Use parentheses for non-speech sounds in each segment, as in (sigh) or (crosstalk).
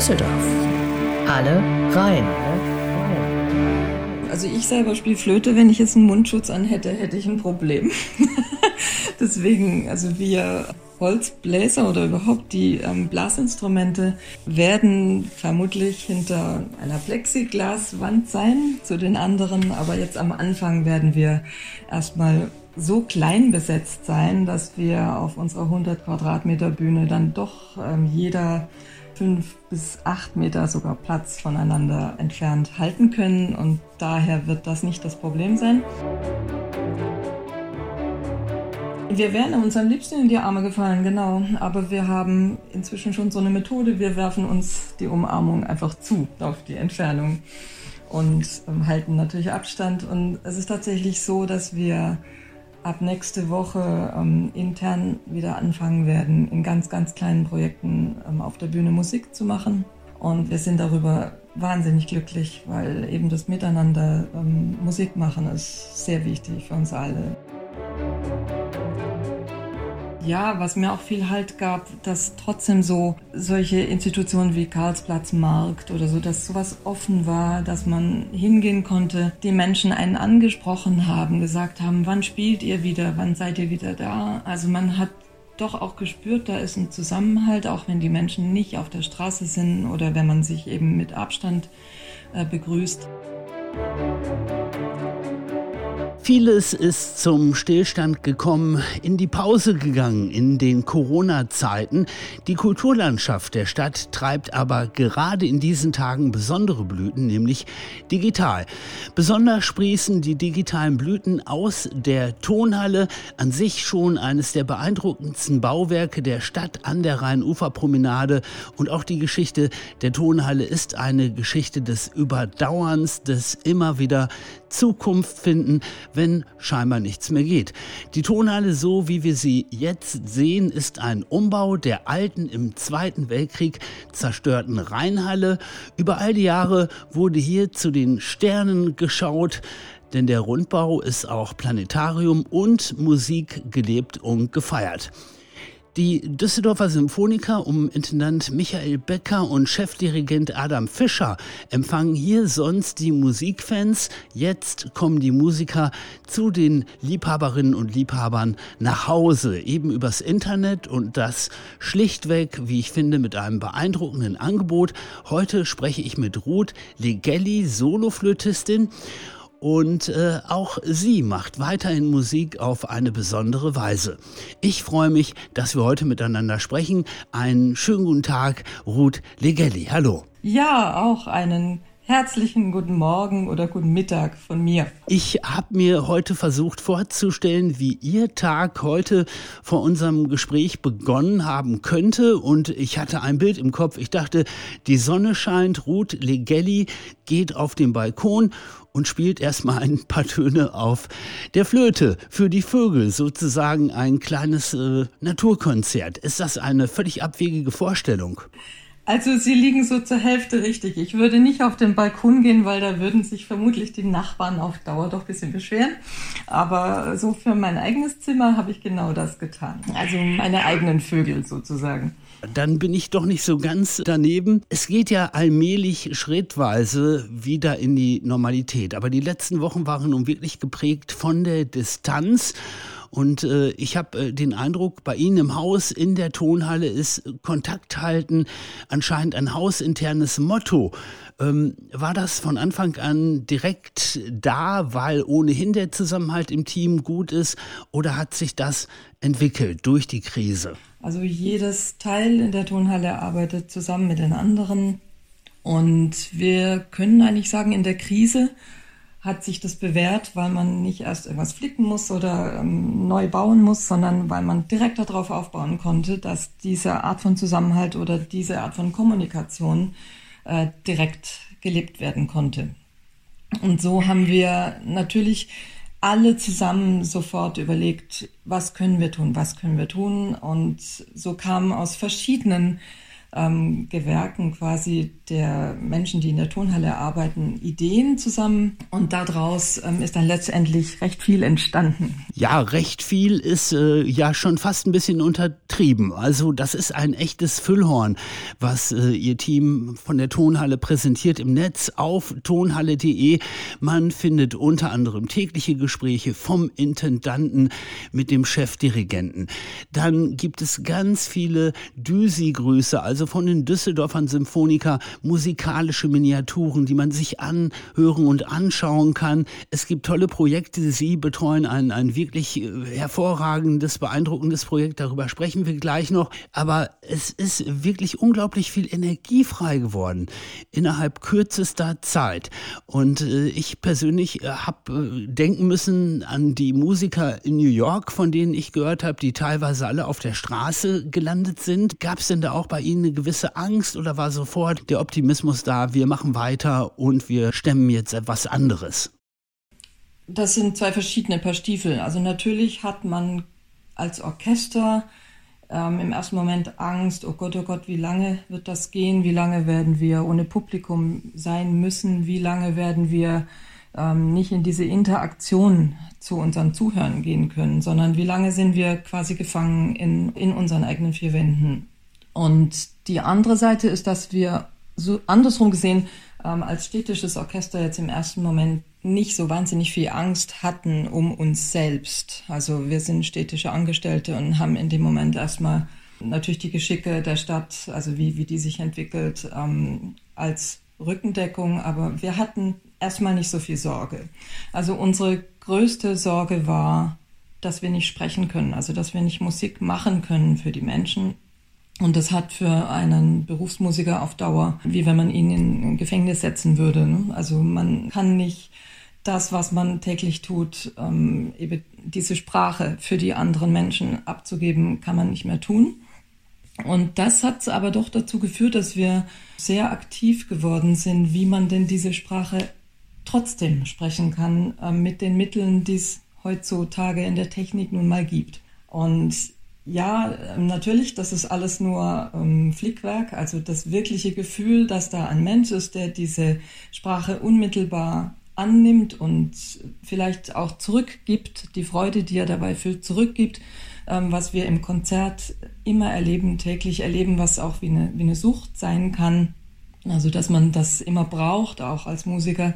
Düsseldorf. Alle rein. Also ich selber spiele Flöte, wenn ich jetzt einen Mundschutz an hätte, hätte ich ein Problem. (laughs) Deswegen, also wir Holzbläser oder überhaupt die ähm, Blasinstrumente werden vermutlich hinter einer Plexiglaswand sein zu den anderen, aber jetzt am Anfang werden wir erstmal so klein besetzt sein, dass wir auf unserer 100 Quadratmeter Bühne dann doch ähm, jeder fünf bis acht Meter sogar Platz voneinander entfernt halten können und daher wird das nicht das Problem sein. Wir wären uns am liebsten in die Arme gefallen, genau. Aber wir haben inzwischen schon so eine Methode. Wir werfen uns die Umarmung einfach zu auf die Entfernung und ähm, halten natürlich Abstand. Und es ist tatsächlich so, dass wir ab nächste Woche ähm, intern wieder anfangen werden, in ganz, ganz kleinen Projekten ähm, auf der Bühne Musik zu machen. Und wir sind darüber wahnsinnig glücklich, weil eben das Miteinander ähm, Musik machen ist sehr wichtig für uns alle. Ja, was mir auch viel Halt gab, dass trotzdem so solche Institutionen wie Karlsplatz Markt oder so, dass sowas offen war, dass man hingehen konnte, die Menschen einen angesprochen haben, gesagt haben, wann spielt ihr wieder, wann seid ihr wieder da? Also man hat doch auch gespürt, da ist ein Zusammenhalt, auch wenn die Menschen nicht auf der Straße sind oder wenn man sich eben mit Abstand äh, begrüßt. Vieles ist zum Stillstand gekommen, in die Pause gegangen in den Corona-Zeiten. Die Kulturlandschaft der Stadt treibt aber gerade in diesen Tagen besondere Blüten, nämlich digital. Besonders sprießen die digitalen Blüten aus der Tonhalle, an sich schon eines der beeindruckendsten Bauwerke der Stadt an der Rheinuferpromenade. Und auch die Geschichte der Tonhalle ist eine Geschichte des Überdauerns, des immer wieder Zukunft finden, wenn scheinbar nichts mehr geht. Die Tonhalle, so wie wir sie jetzt sehen, ist ein Umbau der alten im Zweiten Weltkrieg zerstörten Rheinhalle. Über all die Jahre wurde hier zu den Sternen geschaut denn der Rundbau ist auch Planetarium und Musik gelebt und gefeiert. Die Düsseldorfer Symphoniker um Intendant Michael Becker und Chefdirigent Adam Fischer empfangen hier sonst die Musikfans. Jetzt kommen die Musiker zu den Liebhaberinnen und Liebhabern nach Hause, eben übers Internet und das schlichtweg, wie ich finde, mit einem beeindruckenden Angebot. Heute spreche ich mit Ruth Legelli, Soloflötistin. Und äh, auch sie macht weiterhin Musik auf eine besondere Weise. Ich freue mich, dass wir heute miteinander sprechen. Einen schönen guten Tag, Ruth Legelli. Hallo. Ja, auch einen Herzlichen guten Morgen oder guten Mittag von mir. Ich habe mir heute versucht vorzustellen, wie Ihr Tag heute vor unserem Gespräch begonnen haben könnte. Und ich hatte ein Bild im Kopf. Ich dachte, die Sonne scheint, Ruth Legelli geht auf den Balkon und spielt erstmal ein paar Töne auf der Flöte für die Vögel, sozusagen ein kleines äh, Naturkonzert. Ist das eine völlig abwegige Vorstellung? Also Sie liegen so zur Hälfte richtig. Ich würde nicht auf den Balkon gehen, weil da würden sich vermutlich die Nachbarn auf Dauer doch ein bisschen beschweren. Aber so für mein eigenes Zimmer habe ich genau das getan. Also meine eigenen Vögel sozusagen. Dann bin ich doch nicht so ganz daneben. Es geht ja allmählich schrittweise wieder in die Normalität. Aber die letzten Wochen waren nun wirklich geprägt von der Distanz. Und äh, ich habe äh, den Eindruck, bei Ihnen im Haus, in der Tonhalle ist Kontakt halten anscheinend ein hausinternes Motto. Ähm, war das von Anfang an direkt da, weil ohnehin der Zusammenhalt im Team gut ist? Oder hat sich das entwickelt durch die Krise? Also jedes Teil in der Tonhalle arbeitet zusammen mit den anderen. Und wir können eigentlich sagen, in der Krise hat sich das bewährt, weil man nicht erst irgendwas flicken muss oder ähm, neu bauen muss, sondern weil man direkt darauf aufbauen konnte, dass diese Art von Zusammenhalt oder diese Art von Kommunikation äh, direkt gelebt werden konnte. Und so haben wir natürlich alle zusammen sofort überlegt, was können wir tun, was können wir tun. Und so kamen aus verschiedenen ähm, Gewerken quasi der Menschen, die in der Tonhalle arbeiten, Ideen zusammen und daraus ähm, ist dann letztendlich recht viel entstanden. Ja, recht viel ist äh, ja schon fast ein bisschen untertrieben. Also das ist ein echtes Füllhorn, was äh, Ihr Team von der Tonhalle präsentiert im Netz auf tonhalle.de. Man findet unter anderem tägliche Gespräche vom Intendanten mit dem Chefdirigenten. Dann gibt es ganz viele Düsi-Grüße, also von den Düsseldorfern Symphoniker, musikalische Miniaturen, die man sich anhören und anschauen kann. Es gibt tolle Projekte. Sie betreuen ein, ein wirklich äh, hervorragendes, beeindruckendes Projekt. Darüber sprechen wir gleich noch. Aber es ist wirklich unglaublich viel Energie frei geworden innerhalb kürzester Zeit. Und äh, ich persönlich äh, habe äh, denken müssen an die Musiker in New York, von denen ich gehört habe, die teilweise alle auf der Straße gelandet sind. Gab es denn da auch bei Ihnen eine gewisse Angst oder war sofort der Optimismus da, wir machen weiter und wir stemmen jetzt etwas anderes? Das sind zwei verschiedene Paar Stiefel. Also natürlich hat man als Orchester ähm, im ersten Moment Angst, oh Gott, oh Gott, wie lange wird das gehen? Wie lange werden wir ohne Publikum sein müssen? Wie lange werden wir ähm, nicht in diese Interaktion zu unseren Zuhörern gehen können, sondern wie lange sind wir quasi gefangen in, in unseren eigenen vier Wänden? Und die andere Seite ist, dass wir so andersrum gesehen ähm, als städtisches Orchester jetzt im ersten Moment nicht so wahnsinnig viel Angst hatten um uns selbst. Also wir sind städtische Angestellte und haben in dem Moment erstmal natürlich die Geschicke der Stadt, also wie, wie die sich entwickelt, ähm, als Rückendeckung, aber wir hatten erstmal nicht so viel Sorge. Also unsere größte Sorge war, dass wir nicht sprechen können, also dass wir nicht Musik machen können für die Menschen und das hat für einen Berufsmusiker auf Dauer, wie wenn man ihn in Gefängnis setzen würde. Ne? Also man kann nicht das, was man täglich tut, ähm, eben diese Sprache für die anderen Menschen abzugeben, kann man nicht mehr tun. Und das hat aber doch dazu geführt, dass wir sehr aktiv geworden sind, wie man denn diese Sprache trotzdem sprechen kann, äh, mit den Mitteln, die es heutzutage in der Technik nun mal gibt. Und ja, ähm, natürlich, das ist alles nur ähm, Flickwerk, also das wirkliche Gefühl, dass da ein Mensch ist, der diese Sprache unmittelbar annimmt und vielleicht auch zurückgibt, die Freude, die er dabei fühlt, zurückgibt, ähm, was wir im Konzert immer erleben, täglich erleben, was auch wie eine, wie eine Sucht sein kann. Also, dass man das immer braucht, auch als Musiker.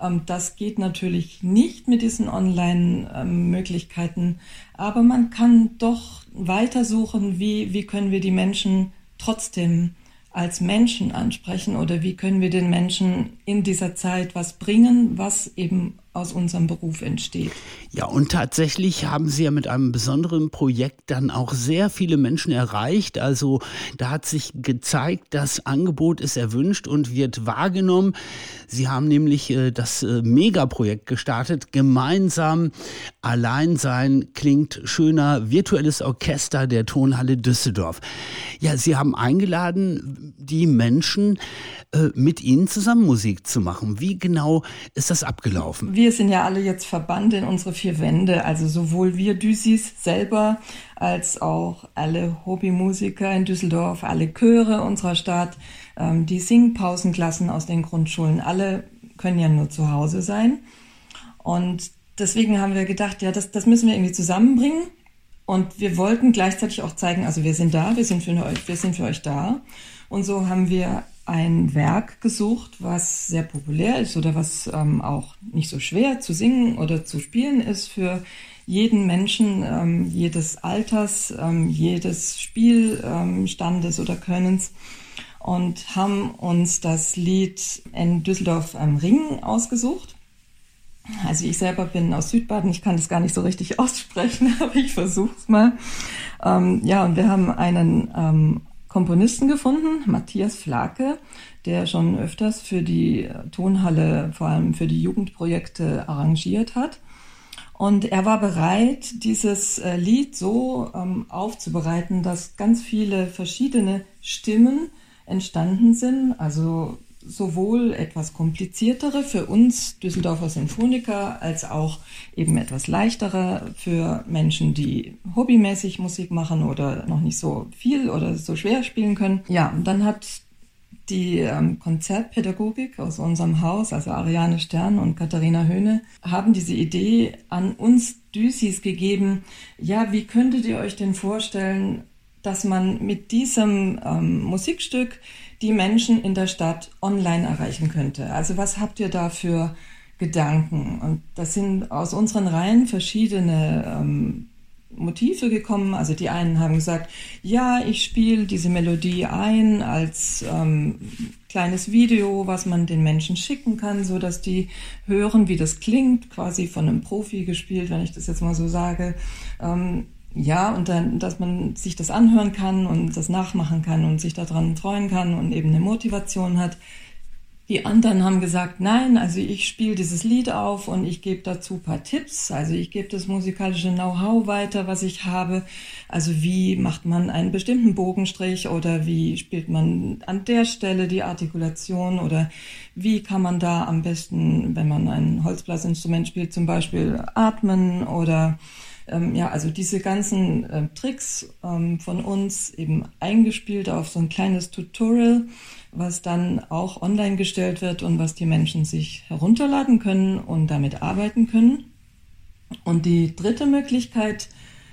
Ähm, das geht natürlich nicht mit diesen Online-Möglichkeiten, aber man kann doch weitersuchen, wie, wie können wir die Menschen trotzdem als Menschen ansprechen oder wie können wir den Menschen in dieser Zeit was bringen, was eben aus unserem Beruf entsteht. Ja, und tatsächlich haben Sie ja mit einem besonderen Projekt dann auch sehr viele Menschen erreicht. Also da hat sich gezeigt, das Angebot ist erwünscht und wird wahrgenommen. Sie haben nämlich äh, das äh, Megaprojekt gestartet, gemeinsam allein sein klingt schöner, virtuelles Orchester der Tonhalle Düsseldorf. Ja, Sie haben eingeladen, die Menschen äh, mit Ihnen zusammen Musik zu machen. Wie genau ist das abgelaufen? Wir sind ja alle jetzt verbannt in unsere vier Wände, also sowohl wir Düsis selber als auch alle Hobbymusiker in Düsseldorf, alle Chöre unserer Stadt, ähm, die Singpausenklassen aus den Grundschulen, alle können ja nur zu Hause sein. Und deswegen haben wir gedacht, ja, das, das müssen wir irgendwie zusammenbringen. Und wir wollten gleichzeitig auch zeigen, also wir sind da, wir sind für euch, wir sind für euch da. Und so haben wir ein Werk gesucht, was sehr populär ist oder was ähm, auch nicht so schwer zu singen oder zu spielen ist für jeden Menschen, ähm, jedes Alters, ähm, jedes Spielstandes oder Könnens und haben uns das Lied in Düsseldorf am Ring ausgesucht. Also ich selber bin aus Südbaden, ich kann das gar nicht so richtig (laughs) aussprechen, aber ich versuche es mal. Ähm, ja, und wir haben einen ähm, Komponisten gefunden, Matthias Flake, der schon öfters für die Tonhalle, vor allem für die Jugendprojekte arrangiert hat. Und er war bereit, dieses äh, Lied so ähm, aufzubereiten, dass ganz viele verschiedene Stimmen entstanden sind. Also sowohl etwas kompliziertere für uns Düsseldorfer Sinfoniker als auch eben etwas leichtere für Menschen, die hobbymäßig Musik machen oder noch nicht so viel oder so schwer spielen können. Ja, und dann hat die ähm, Konzertpädagogik aus unserem Haus, also Ariane Stern und Katharina Höhne, haben diese Idee an uns Düsis gegeben. Ja, wie könntet ihr euch denn vorstellen, dass man mit diesem ähm, Musikstück die Menschen in der Stadt online erreichen könnte? Also was habt ihr da für Gedanken? Und das sind aus unseren Reihen verschiedene ähm, Motive gekommen. Also die einen haben gesagt, ja, ich spiele diese Melodie ein als ähm, kleines Video, was man den Menschen schicken kann, so dass die hören, wie das klingt, quasi von einem Profi gespielt, wenn ich das jetzt mal so sage. Ähm, ja, und dann, dass man sich das anhören kann und das nachmachen kann und sich daran freuen kann und eben eine Motivation hat. Die anderen haben gesagt, nein, also ich spiele dieses Lied auf und ich gebe dazu paar Tipps. Also ich gebe das musikalische Know-how weiter, was ich habe. Also wie macht man einen bestimmten Bogenstrich oder wie spielt man an der Stelle die Artikulation oder wie kann man da am besten, wenn man ein Holzblasinstrument spielt, zum Beispiel atmen oder ähm, ja, also diese ganzen äh, Tricks ähm, von uns eben eingespielt auf so ein kleines Tutorial was dann auch online gestellt wird und was die Menschen sich herunterladen können und damit arbeiten können. Und die dritte Möglichkeit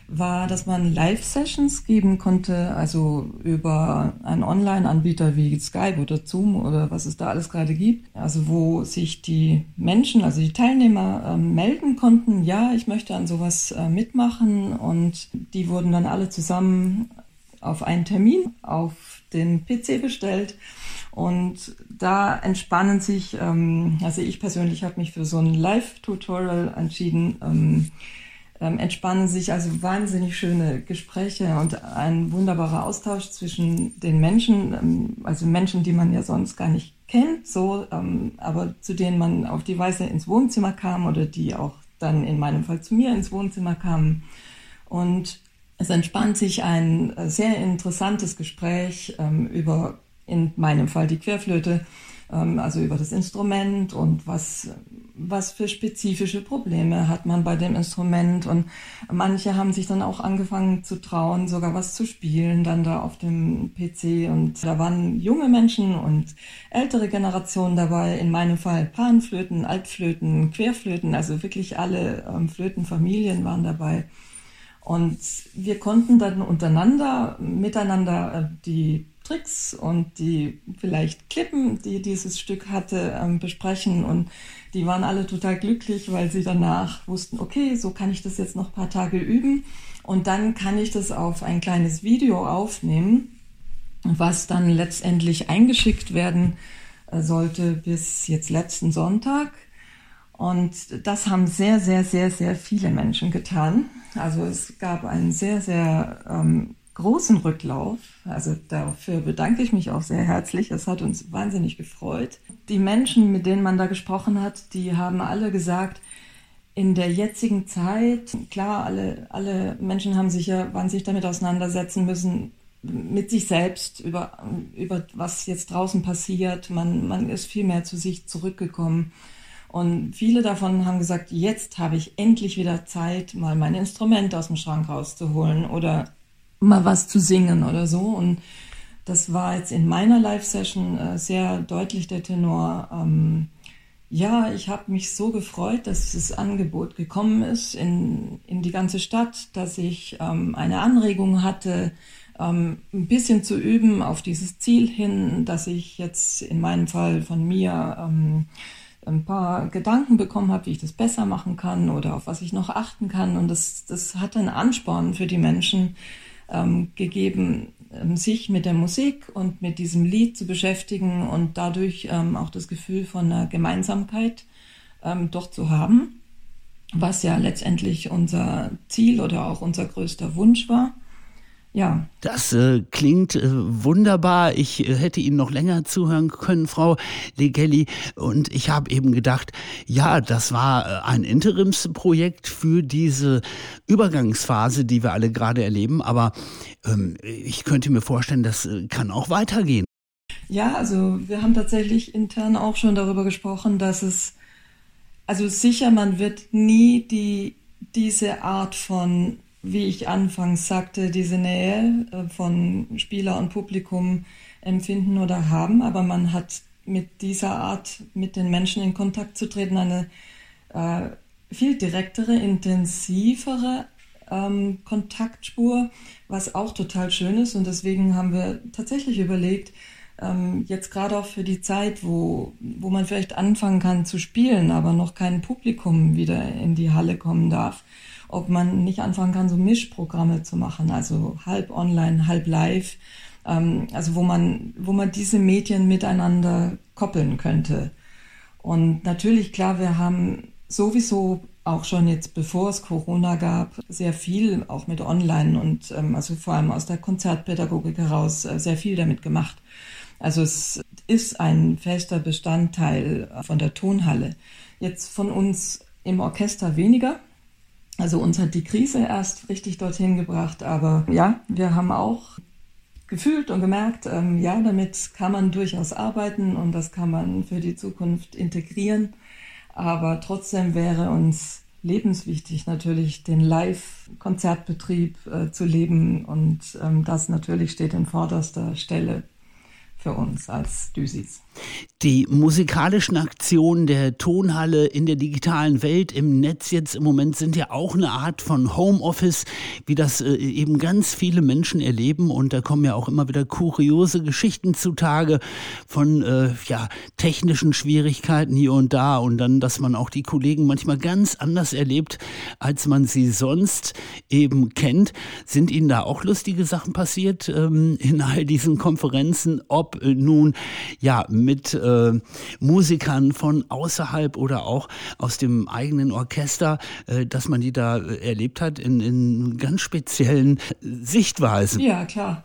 war, dass man Live-Sessions geben konnte, also über einen Online-Anbieter wie Skype oder Zoom oder was es da alles gerade gibt, also wo sich die Menschen, also die Teilnehmer äh, melden konnten, ja, ich möchte an sowas äh, mitmachen. Und die wurden dann alle zusammen auf einen Termin auf den PC bestellt. Und da entspannen sich, ähm, also ich persönlich habe mich für so ein Live-Tutorial entschieden, ähm, ähm, entspannen sich also wahnsinnig schöne Gespräche und ein wunderbarer Austausch zwischen den Menschen, ähm, also Menschen, die man ja sonst gar nicht kennt, so, ähm, aber zu denen man auf die Weise ins Wohnzimmer kam oder die auch dann in meinem Fall zu mir ins Wohnzimmer kamen. Und es entspannt sich ein äh, sehr interessantes Gespräch ähm, über in meinem Fall die Querflöte, ähm, also über das Instrument und was, was für spezifische Probleme hat man bei dem Instrument. Und manche haben sich dann auch angefangen zu trauen, sogar was zu spielen, dann da auf dem PC. Und da waren junge Menschen und ältere Generationen dabei, in meinem Fall Panflöten, Altflöten, Querflöten, also wirklich alle ähm, Flötenfamilien waren dabei. Und wir konnten dann untereinander, miteinander äh, die Tricks und die vielleicht Klippen, die dieses Stück hatte, ähm, besprechen. Und die waren alle total glücklich, weil sie danach wussten, okay, so kann ich das jetzt noch ein paar Tage üben. Und dann kann ich das auf ein kleines Video aufnehmen, was dann letztendlich eingeschickt werden äh, sollte bis jetzt letzten Sonntag. Und das haben sehr, sehr, sehr, sehr viele Menschen getan. Also es gab einen sehr, sehr ähm, großen Rücklauf. Also dafür bedanke ich mich auch sehr herzlich. Es hat uns wahnsinnig gefreut. Die Menschen, mit denen man da gesprochen hat, die haben alle gesagt, in der jetzigen Zeit, klar, alle, alle Menschen haben sich ja, sich damit auseinandersetzen müssen, mit sich selbst, über, über was jetzt draußen passiert. Man, man ist viel mehr zu sich zurückgekommen. Und viele davon haben gesagt, jetzt habe ich endlich wieder Zeit, mal mein Instrument aus dem Schrank rauszuholen oder mal was zu singen oder so. Und das war jetzt in meiner Live-Session äh, sehr deutlich der Tenor. Ähm, ja, ich habe mich so gefreut, dass das Angebot gekommen ist in, in die ganze Stadt, dass ich ähm, eine Anregung hatte, ähm, ein bisschen zu üben auf dieses Ziel hin, dass ich jetzt in meinem Fall von mir ähm, ein paar Gedanken bekommen habe, wie ich das besser machen kann oder auf was ich noch achten kann. Und das, das hat einen Ansporn für die Menschen, ähm, gegeben, ähm, sich mit der Musik und mit diesem Lied zu beschäftigen und dadurch ähm, auch das Gefühl von einer Gemeinsamkeit ähm, doch zu haben, was ja letztendlich unser Ziel oder auch unser größter Wunsch war. Ja. Das äh, klingt äh, wunderbar. Ich äh, hätte Ihnen noch länger zuhören können, Frau Legelli. Und ich habe eben gedacht, ja, das war äh, ein Interimsprojekt für diese Übergangsphase, die wir alle gerade erleben. Aber ähm, ich könnte mir vorstellen, das äh, kann auch weitergehen. Ja, also wir haben tatsächlich intern auch schon darüber gesprochen, dass es, also sicher, man wird nie die, diese Art von, wie ich anfangs sagte, diese Nähe äh, von Spieler und Publikum empfinden oder haben, aber man hat mit dieser Art, mit den Menschen in Kontakt zu treten, eine äh, viel direktere, intensivere ähm, Kontaktspur, was auch total schön ist. Und deswegen haben wir tatsächlich überlegt, ähm, jetzt gerade auch für die Zeit, wo, wo man vielleicht anfangen kann zu spielen, aber noch kein Publikum wieder in die Halle kommen darf, ob man nicht anfangen kann, so Mischprogramme zu machen, also halb online, halb live, ähm, also wo man, wo man diese Medien miteinander koppeln könnte. Und natürlich, klar, wir haben sowieso auch schon jetzt bevor es Corona gab, sehr viel auch mit Online und ähm, also vor allem aus der Konzertpädagogik heraus äh, sehr viel damit gemacht. Also es ist ein fester Bestandteil von der Tonhalle. Jetzt von uns im Orchester weniger. Also uns hat die Krise erst richtig dorthin gebracht, aber ja, wir haben auch gefühlt und gemerkt, ähm, ja, damit kann man durchaus arbeiten und das kann man für die Zukunft integrieren. Aber trotzdem wäre uns lebenswichtig, natürlich den Live-Konzertbetrieb äh, zu leben und ähm, das natürlich steht in vorderster Stelle für uns als Düsis. Die musikalischen Aktionen der Tonhalle in der digitalen Welt im Netz jetzt im Moment sind ja auch eine Art von Homeoffice, wie das äh, eben ganz viele Menschen erleben. Und da kommen ja auch immer wieder kuriose Geschichten zutage von äh, ja, technischen Schwierigkeiten hier und da. Und dann, dass man auch die Kollegen manchmal ganz anders erlebt, als man sie sonst eben kennt. Sind Ihnen da auch lustige Sachen passiert ähm, in all diesen Konferenzen? Ob äh, nun ja mit äh, Musikern von außerhalb oder auch aus dem eigenen Orchester, äh, dass man die da äh, erlebt hat in, in ganz speziellen Sichtweisen. Ja, klar.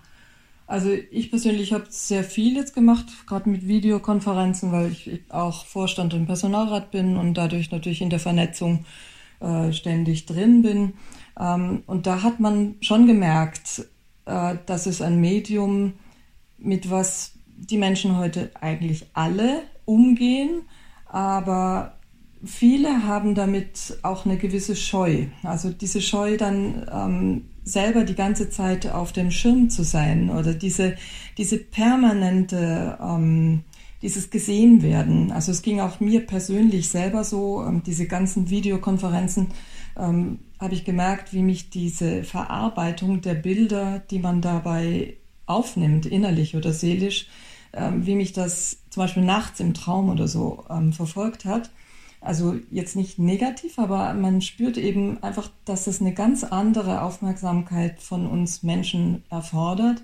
Also ich persönlich habe sehr viel jetzt gemacht, gerade mit Videokonferenzen, weil ich auch Vorstand im Personalrat bin und dadurch natürlich in der Vernetzung äh, ständig drin bin. Ähm, und da hat man schon gemerkt, äh, dass es ein Medium mit was die Menschen heute eigentlich alle umgehen, aber viele haben damit auch eine gewisse Scheu. Also diese Scheu dann ähm, selber die ganze Zeit auf dem Schirm zu sein oder diese, diese permanente, ähm, dieses gesehen werden. Also es ging auch mir persönlich selber so, ähm, diese ganzen Videokonferenzen, ähm, habe ich gemerkt, wie mich diese Verarbeitung der Bilder, die man dabei aufnimmt, innerlich oder seelisch, ähm, wie mich das zum Beispiel nachts im Traum oder so ähm, verfolgt hat. Also jetzt nicht negativ, aber man spürt eben einfach, dass es eine ganz andere Aufmerksamkeit von uns Menschen erfordert.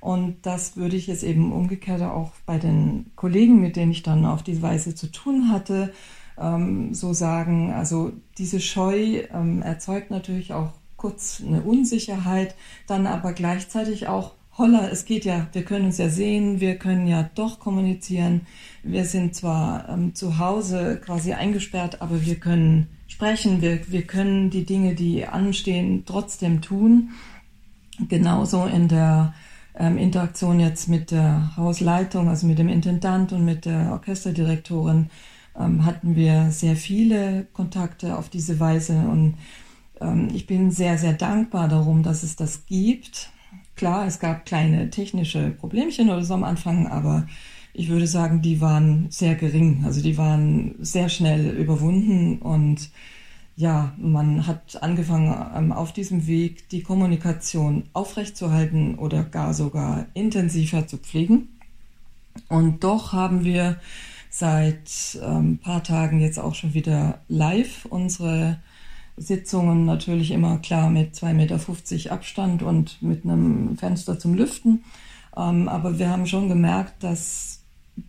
Und das würde ich jetzt eben umgekehrt auch bei den Kollegen, mit denen ich dann auf diese Weise zu tun hatte, ähm, so sagen. Also diese Scheu ähm, erzeugt natürlich auch kurz eine Unsicherheit, dann aber gleichzeitig auch holla, es geht ja, wir können uns ja sehen, wir können ja doch kommunizieren. Wir sind zwar ähm, zu Hause quasi eingesperrt, aber wir können sprechen, wir, wir können die Dinge, die anstehen, trotzdem tun. Genauso in der ähm, Interaktion jetzt mit der Hausleitung, also mit dem Intendant und mit der Orchesterdirektorin, ähm, hatten wir sehr viele Kontakte auf diese Weise und ähm, ich bin sehr, sehr dankbar darum, dass es das gibt Klar, es gab kleine technische Problemchen oder so am Anfang, aber ich würde sagen, die waren sehr gering. Also die waren sehr schnell überwunden und ja, man hat angefangen, ähm, auf diesem Weg die Kommunikation aufrechtzuerhalten oder gar sogar intensiver zu pflegen. Und doch haben wir seit ein ähm, paar Tagen jetzt auch schon wieder live unsere Sitzungen natürlich immer klar mit 2,50 Meter Abstand und mit einem Fenster zum Lüften. Ähm, aber wir haben schon gemerkt, dass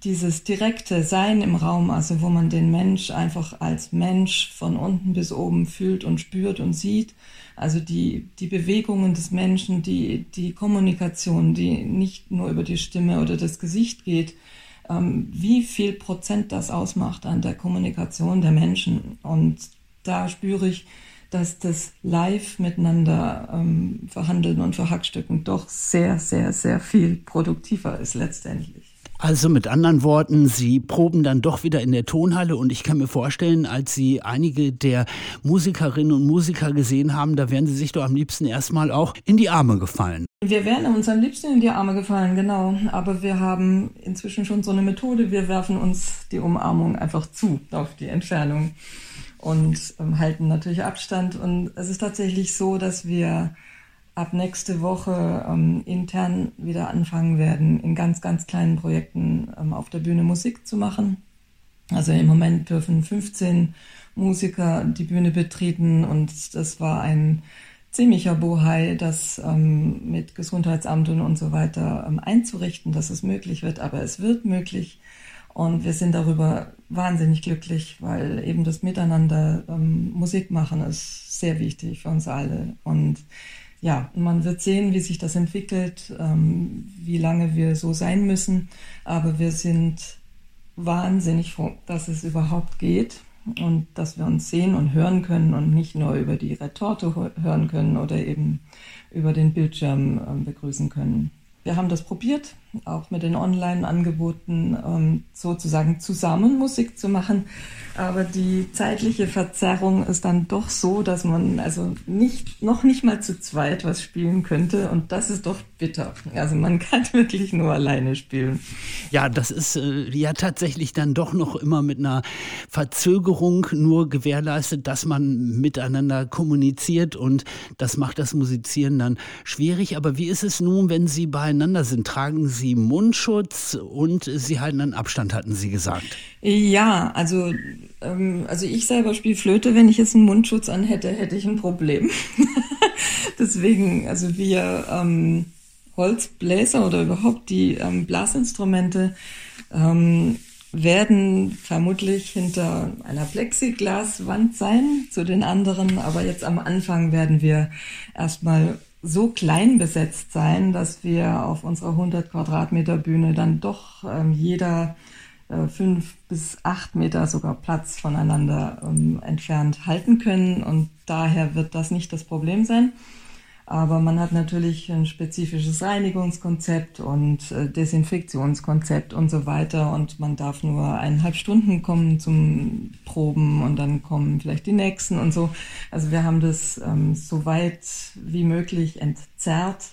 dieses direkte Sein im Raum, also wo man den Mensch einfach als Mensch von unten bis oben fühlt und spürt und sieht, also die, die Bewegungen des Menschen, die, die Kommunikation, die nicht nur über die Stimme oder das Gesicht geht, ähm, wie viel Prozent das ausmacht an der Kommunikation der Menschen. Und da spüre ich, dass das live miteinander ähm, verhandeln und verhackstücken doch sehr, sehr, sehr viel produktiver ist letztendlich. Also mit anderen Worten, Sie proben dann doch wieder in der Tonhalle und ich kann mir vorstellen, als Sie einige der Musikerinnen und Musiker gesehen haben, da wären Sie sich doch am liebsten erstmal auch in die Arme gefallen. Wir wären uns am liebsten in die Arme gefallen, genau. Aber wir haben inzwischen schon so eine Methode, wir werfen uns die Umarmung einfach zu auf die Entfernung und ähm, halten natürlich Abstand. Und es ist tatsächlich so, dass wir ab nächste Woche ähm, intern wieder anfangen werden, in ganz, ganz kleinen Projekten ähm, auf der Bühne Musik zu machen. Also im Moment dürfen 15 Musiker die Bühne betreten und das war ein ziemlicher Bohai, das ähm, mit Gesundheitsamt und so weiter ähm, einzurichten, dass es möglich wird. Aber es wird möglich und wir sind darüber wahnsinnig glücklich, weil eben das Miteinander ähm, Musik machen ist sehr wichtig für uns alle. Und ja, man wird sehen, wie sich das entwickelt, ähm, wie lange wir so sein müssen. Aber wir sind wahnsinnig froh, dass es überhaupt geht und dass wir uns sehen und hören können und nicht nur über die Retorte hören können oder eben über den Bildschirm äh, begrüßen können. Wir haben das probiert, auch mit den Online-Angeboten ähm, sozusagen zusammen Musik zu machen. Aber die zeitliche Verzerrung ist dann doch so, dass man also nicht, noch nicht mal zu zweit was spielen könnte. Und das ist doch bitter. Also man (laughs) kann wirklich nur alleine spielen. Ja, das ist äh, ja tatsächlich dann doch noch immer mit einer Verzögerung nur gewährleistet, dass man miteinander kommuniziert und das macht das Musizieren dann schwierig. Aber wie ist es nun, wenn Sie beieinander sind? Tragen Sie Mundschutz und Sie halten einen Abstand, hatten Sie gesagt? Ja, also ähm, also ich selber spiele Flöte. Wenn ich jetzt einen Mundschutz an hätte, hätte ich ein Problem. (laughs) Deswegen, also wir ähm, Holzbläser oder überhaupt die ähm, Blasinstrumente ähm, werden vermutlich hinter einer Plexiglaswand sein zu den anderen, aber jetzt am Anfang werden wir erstmal so klein besetzt sein, dass wir auf unserer 100 Quadratmeter Bühne dann doch ähm, jeder äh, fünf bis acht Meter sogar Platz voneinander ähm, entfernt halten können. Und daher wird das nicht das Problem sein. Aber man hat natürlich ein spezifisches Reinigungskonzept und äh, Desinfektionskonzept und so weiter. Und man darf nur eineinhalb Stunden kommen zum Proben und dann kommen vielleicht die nächsten und so. Also wir haben das ähm, so weit wie möglich entzerrt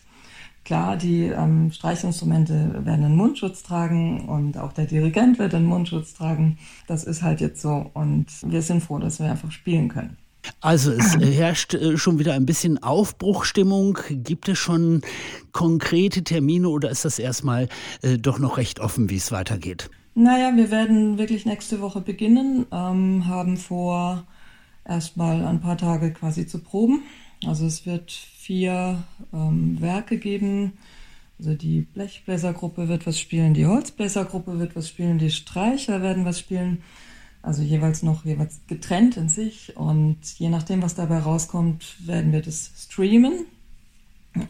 Klar, die ähm, Streichinstrumente werden einen Mundschutz tragen und auch der Dirigent wird einen Mundschutz tragen. Das ist halt jetzt so und wir sind froh, dass wir einfach spielen können. Also es herrscht äh, schon wieder ein bisschen Aufbruchstimmung. Gibt es schon konkrete Termine oder ist das erstmal äh, doch noch recht offen, wie es weitergeht? Naja, wir werden wirklich nächste Woche beginnen, ähm, haben vor, erstmal ein paar Tage quasi zu proben. Also es wird vier ähm, Werke geben. Also die Blechbläsergruppe wird was spielen, die Holzbläsergruppe wird was spielen, die Streicher werden was spielen. Also jeweils noch jeweils getrennt in sich. Und je nachdem, was dabei rauskommt, werden wir das streamen.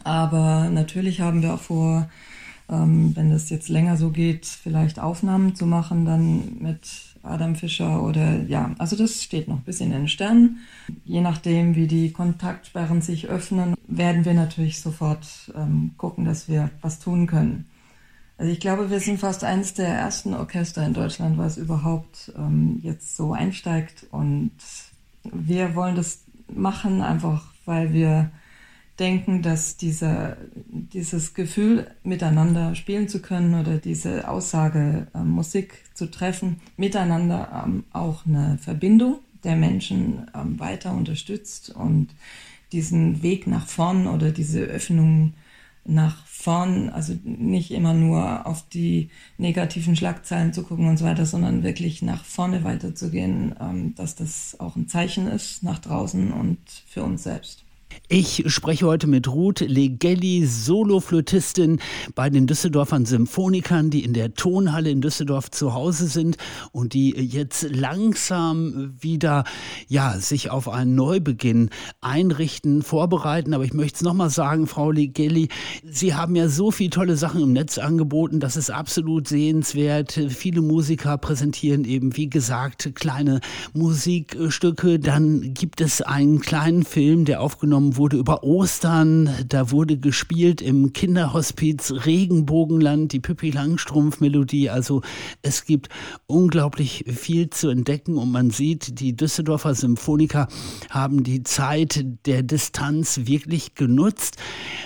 Aber natürlich haben wir auch vor, ähm, wenn das jetzt länger so geht, vielleicht Aufnahmen zu machen, dann mit Adam Fischer oder ja, also das steht noch ein bisschen in den Sternen. Je nachdem, wie die Kontaktsperren sich öffnen, werden wir natürlich sofort ähm, gucken, dass wir was tun können. Also ich glaube, wir sind fast eines der ersten Orchester in Deutschland, was überhaupt ähm, jetzt so einsteigt. Und wir wollen das machen, einfach weil wir denken, dass dieser, dieses Gefühl, miteinander spielen zu können oder diese Aussage, äh, Musik zu treffen, miteinander ähm, auch eine Verbindung der Menschen ähm, weiter unterstützt und diesen Weg nach vorn oder diese Öffnung nach vorn, also nicht immer nur auf die negativen Schlagzeilen zu gucken und so weiter, sondern wirklich nach vorne weiterzugehen, ähm, dass das auch ein Zeichen ist nach draußen und für uns selbst. Ich spreche heute mit Ruth Legelli, Soloflötistin bei den Düsseldorfern Symphonikern, die in der Tonhalle in Düsseldorf zu Hause sind und die jetzt langsam wieder ja, sich auf einen Neubeginn einrichten, vorbereiten. Aber ich möchte es nochmal sagen, Frau Legelli, Sie haben ja so viele tolle Sachen im Netz angeboten, das ist absolut sehenswert. Viele Musiker präsentieren eben, wie gesagt, kleine Musikstücke. Dann gibt es einen kleinen Film, der aufgenommen aufgenommen wurde über Ostern. Da wurde gespielt im Kinderhospiz Regenbogenland, die Pippi Langstrumpf-Melodie. Also es gibt unglaublich viel zu entdecken und man sieht, die Düsseldorfer Symphoniker haben die Zeit der Distanz wirklich genutzt.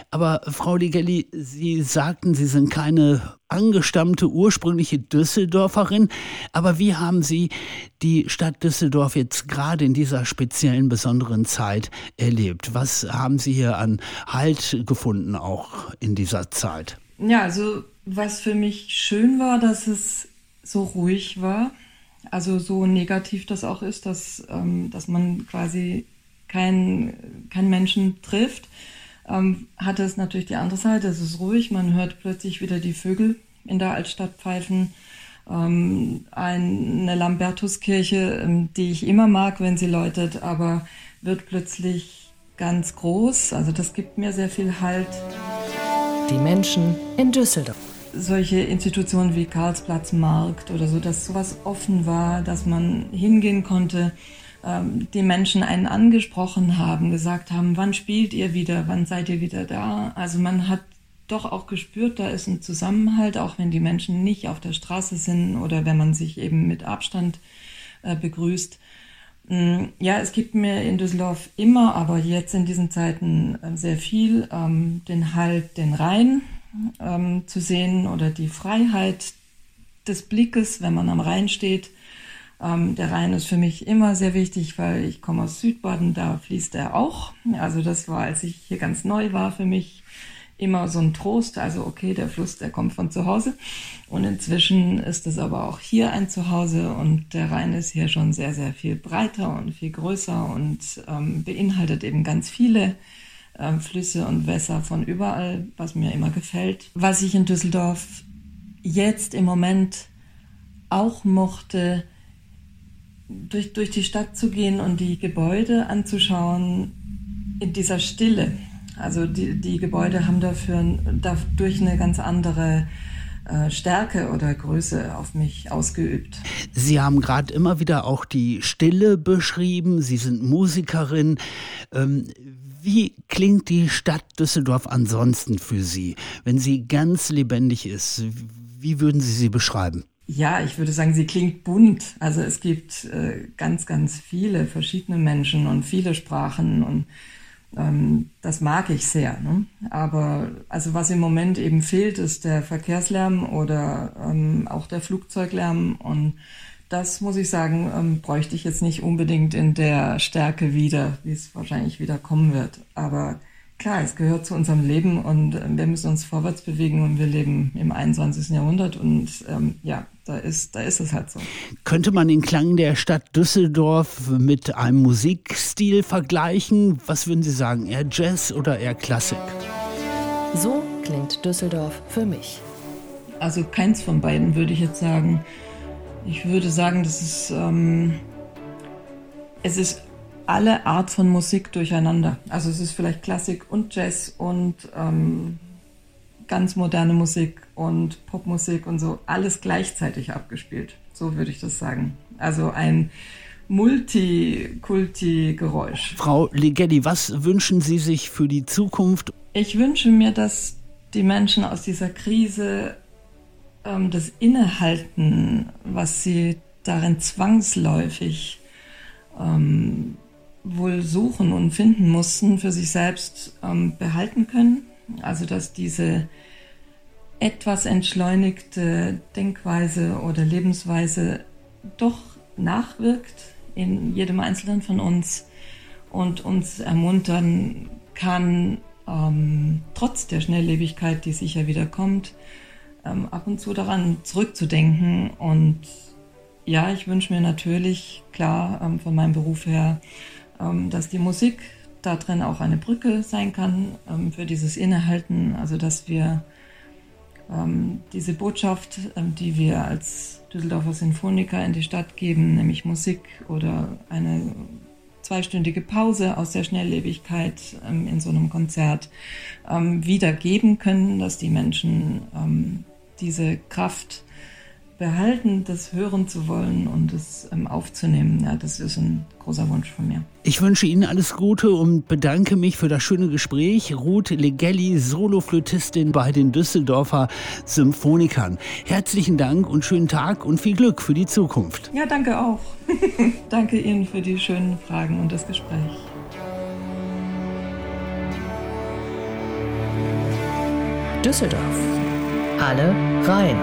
Aber Frau Ligelli, Sie sagten, Sie sind keine angestammte ursprüngliche Düsseldorferin. Aber wie haben Sie die Stadt Düsseldorf jetzt gerade in dieser speziellen, besonderen Zeit erlebt? Was haben Sie hier an Halt gefunden, auch in dieser Zeit? Ja, also was für mich schön war, dass es so ruhig war. Also so negativ das auch ist, dass, ähm, dass man quasi keinen kein Menschen trifft ähm, hatte es natürlich die andere Seite. Es ist ruhig, man hört plötzlich wieder die Vögel in der Altstadt pfeifen. Ähm, eine Lambertuskirche, ähm, die ich immer mag, wenn sie läutet, aber wird plötzlich ganz groß. Also das gibt mir sehr viel Halt. Die Menschen in Düsseldorf. Solche Institutionen wie Karlsplatz Markt oder so, dass sowas offen war, dass man hingehen konnte ähm, die Menschen einen angesprochen haben, gesagt haben, wann spielt ihr wieder, wann seid ihr wieder da. Also man hat doch auch gespürt, da ist ein Zusammenhalt, auch wenn die Menschen nicht auf der Straße sind oder wenn man sich eben mit Abstand äh, begrüßt. Mm, ja, es gibt mir in Düsseldorf immer, aber jetzt in diesen Zeiten äh, sehr viel, ähm, den Halt, den Rhein ähm, zu sehen oder die Freiheit des Blickes, wenn man am Rhein steht ähm, der Rhein ist für mich immer sehr wichtig, weil ich komme aus Südbaden, da fließt er auch. Also das war, als ich hier ganz neu war, für mich immer so ein Trost. Also okay, der Fluss, der kommt von zu Hause. Und inzwischen ist es aber auch hier ein Zuhause und der Rhein ist hier schon sehr, sehr viel breiter und viel größer und ähm, beinhaltet eben ganz viele ähm, Flüsse und Wässer von überall, was mir immer gefällt. Was ich in Düsseldorf jetzt im Moment auch mochte, durch, durch die Stadt zu gehen und die Gebäude anzuschauen in dieser Stille. Also die, die Gebäude haben dafür dadurch eine ganz andere äh, Stärke oder Größe auf mich ausgeübt. Sie haben gerade immer wieder auch die Stille beschrieben. Sie sind Musikerin. Ähm, wie klingt die Stadt Düsseldorf ansonsten für Sie, wenn sie ganz lebendig ist? Wie würden Sie sie beschreiben? Ja, ich würde sagen, sie klingt bunt. Also es gibt äh, ganz, ganz viele verschiedene Menschen und viele Sprachen und ähm, das mag ich sehr. Ne? Aber also was im Moment eben fehlt, ist der Verkehrslärm oder ähm, auch der Flugzeuglärm und das muss ich sagen, ähm, bräuchte ich jetzt nicht unbedingt in der Stärke wieder, wie es wahrscheinlich wieder kommen wird. Aber Klar, es gehört zu unserem Leben und äh, wir müssen uns vorwärts bewegen und wir leben im 21. Jahrhundert und ähm, ja, da ist, da ist es halt so. Könnte man den Klang der Stadt Düsseldorf mit einem Musikstil vergleichen? Was würden Sie sagen, eher Jazz oder eher Klassik? So klingt Düsseldorf für mich. Also keins von beiden würde ich jetzt sagen. Ich würde sagen, das ist, ähm, es ist alle Art von Musik durcheinander. Also es ist vielleicht Klassik und Jazz und ähm, ganz moderne Musik und Popmusik und so, alles gleichzeitig abgespielt. So würde ich das sagen. Also ein Multikulti-Geräusch. Frau Ligeti, was wünschen Sie sich für die Zukunft? Ich wünsche mir, dass die Menschen aus dieser Krise ähm, das Innehalten, was sie darin zwangsläufig ähm, wohl suchen und finden mussten, für sich selbst ähm, behalten können. Also dass diese etwas entschleunigte Denkweise oder Lebensweise doch nachwirkt in jedem Einzelnen von uns und uns ermuntern kann, ähm, trotz der Schnelllebigkeit, die sicher wieder kommt, ähm, ab und zu daran zurückzudenken. Und ja, ich wünsche mir natürlich, klar, ähm, von meinem Beruf her, ähm, dass die Musik da drin auch eine Brücke sein kann ähm, für dieses Innehalten, also dass wir ähm, diese Botschaft, die wir als Düsseldorfer Sinfoniker in die Stadt geben, nämlich Musik oder eine zweistündige Pause aus der Schnelllebigkeit in so einem Konzert wiedergeben können, dass die Menschen diese Kraft behalten, das hören zu wollen und es ähm, aufzunehmen. Ja, das ist ein großer Wunsch von mir. Ich wünsche Ihnen alles Gute und bedanke mich für das schöne Gespräch. Ruth Legelli, Soloflötistin bei den Düsseldorfer Symphonikern. Herzlichen Dank und schönen Tag und viel Glück für die Zukunft. Ja, danke auch. (laughs) danke Ihnen für die schönen Fragen und das Gespräch. Düsseldorf. Alle rein.